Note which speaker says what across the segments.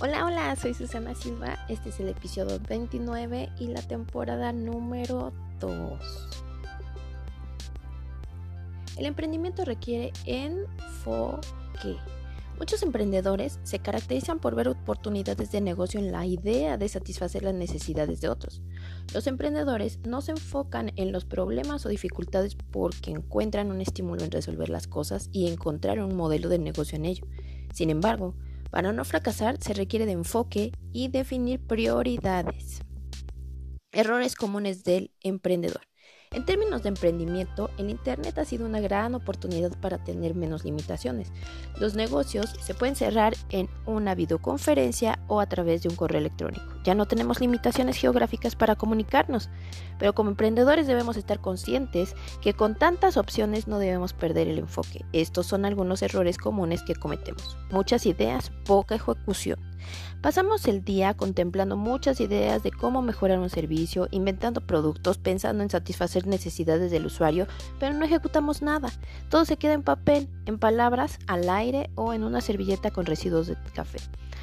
Speaker 1: Hola, hola, soy Susana Silva. Este es el episodio 29 y la temporada número 2. El emprendimiento requiere enfoque. Muchos emprendedores se caracterizan por ver oportunidades de negocio en la idea de satisfacer las necesidades de otros. Los emprendedores no se enfocan en los problemas o dificultades porque encuentran un estímulo en resolver las cosas y encontrar un modelo de negocio en ello. Sin embargo, para no fracasar se requiere de enfoque y definir prioridades. Errores comunes del emprendedor. En términos de emprendimiento, el Internet ha sido una gran oportunidad para tener menos limitaciones. Los negocios se pueden cerrar en una videoconferencia o a través de un correo electrónico. Ya no tenemos limitaciones geográficas para comunicarnos, pero como emprendedores debemos estar conscientes que con tantas opciones no debemos perder el enfoque. Estos son algunos errores comunes que cometemos. Muchas ideas, poca ejecución. Pasamos el día contemplando muchas ideas de cómo mejorar un servicio, inventando productos, pensando en satisfacer necesidades del usuario, pero no ejecutamos nada. Todo se queda en papel, en palabras, al aire o en una servilleta con residuos de café.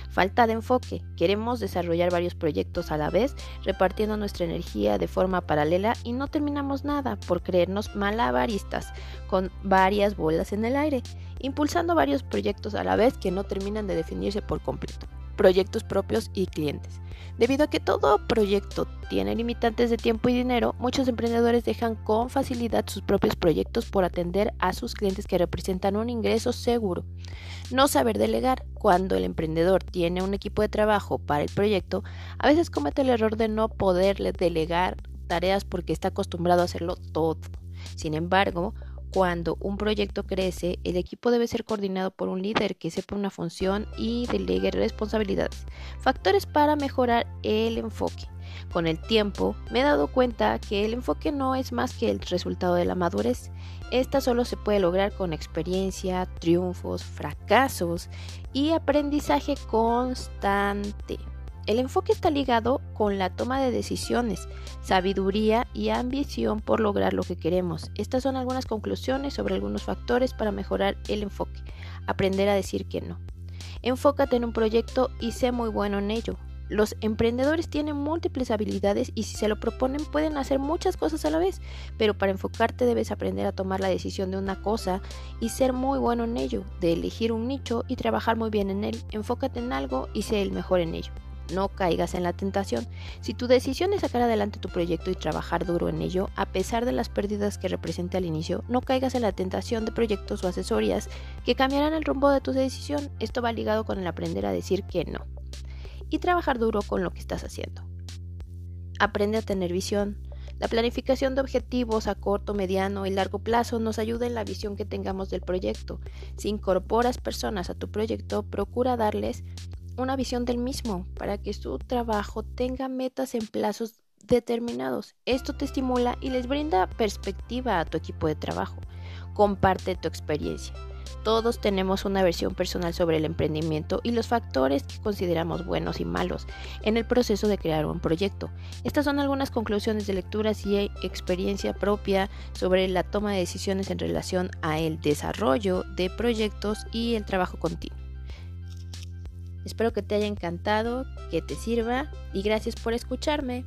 Speaker 1: Falta de enfoque. Queremos desarrollar varios proyectos a la vez, repartiendo nuestra energía de forma paralela y no terminamos nada por creernos malabaristas con varias bolas en el aire, impulsando varios proyectos a la vez que no terminan de definirse por completo proyectos propios y clientes. Debido a que todo proyecto tiene limitantes de tiempo y dinero, muchos emprendedores dejan con facilidad sus propios proyectos por atender a sus clientes que representan un ingreso seguro. No saber delegar. Cuando el emprendedor tiene un equipo de trabajo para el proyecto, a veces comete el error de no poderle delegar tareas porque está acostumbrado a hacerlo todo. Sin embargo, cuando un proyecto crece, el equipo debe ser coordinado por un líder que sepa una función y delegue responsabilidades. Factores para mejorar el enfoque. Con el tiempo me he dado cuenta que el enfoque no es más que el resultado de la madurez. Esta solo se puede lograr con experiencia, triunfos, fracasos y aprendizaje constante. El enfoque está ligado con la toma de decisiones, sabiduría y ambición por lograr lo que queremos. Estas son algunas conclusiones sobre algunos factores para mejorar el enfoque. Aprender a decir que no. Enfócate en un proyecto y sé muy bueno en ello. Los emprendedores tienen múltiples habilidades y si se lo proponen pueden hacer muchas cosas a la vez, pero para enfocarte debes aprender a tomar la decisión de una cosa y ser muy bueno en ello, de elegir un nicho y trabajar muy bien en él. Enfócate en algo y sé el mejor en ello no caigas en la tentación. Si tu decisión es sacar adelante tu proyecto y trabajar duro en ello, a pesar de las pérdidas que represente al inicio, no caigas en la tentación de proyectos o asesorías que cambiarán el rumbo de tu decisión. Esto va ligado con el aprender a decir que no. Y trabajar duro con lo que estás haciendo. Aprende a tener visión. La planificación de objetivos a corto, mediano y largo plazo nos ayuda en la visión que tengamos del proyecto. Si incorporas personas a tu proyecto, procura darles una visión del mismo para que su trabajo tenga metas en plazos determinados. Esto te estimula y les brinda perspectiva a tu equipo de trabajo. Comparte tu experiencia. Todos tenemos una versión personal sobre el emprendimiento y los factores que consideramos buenos y malos en el proceso de crear un proyecto. Estas son algunas conclusiones de lecturas y experiencia propia sobre la toma de decisiones en relación a el desarrollo de proyectos y el trabajo continuo. Espero que te haya encantado, que te sirva y gracias por escucharme.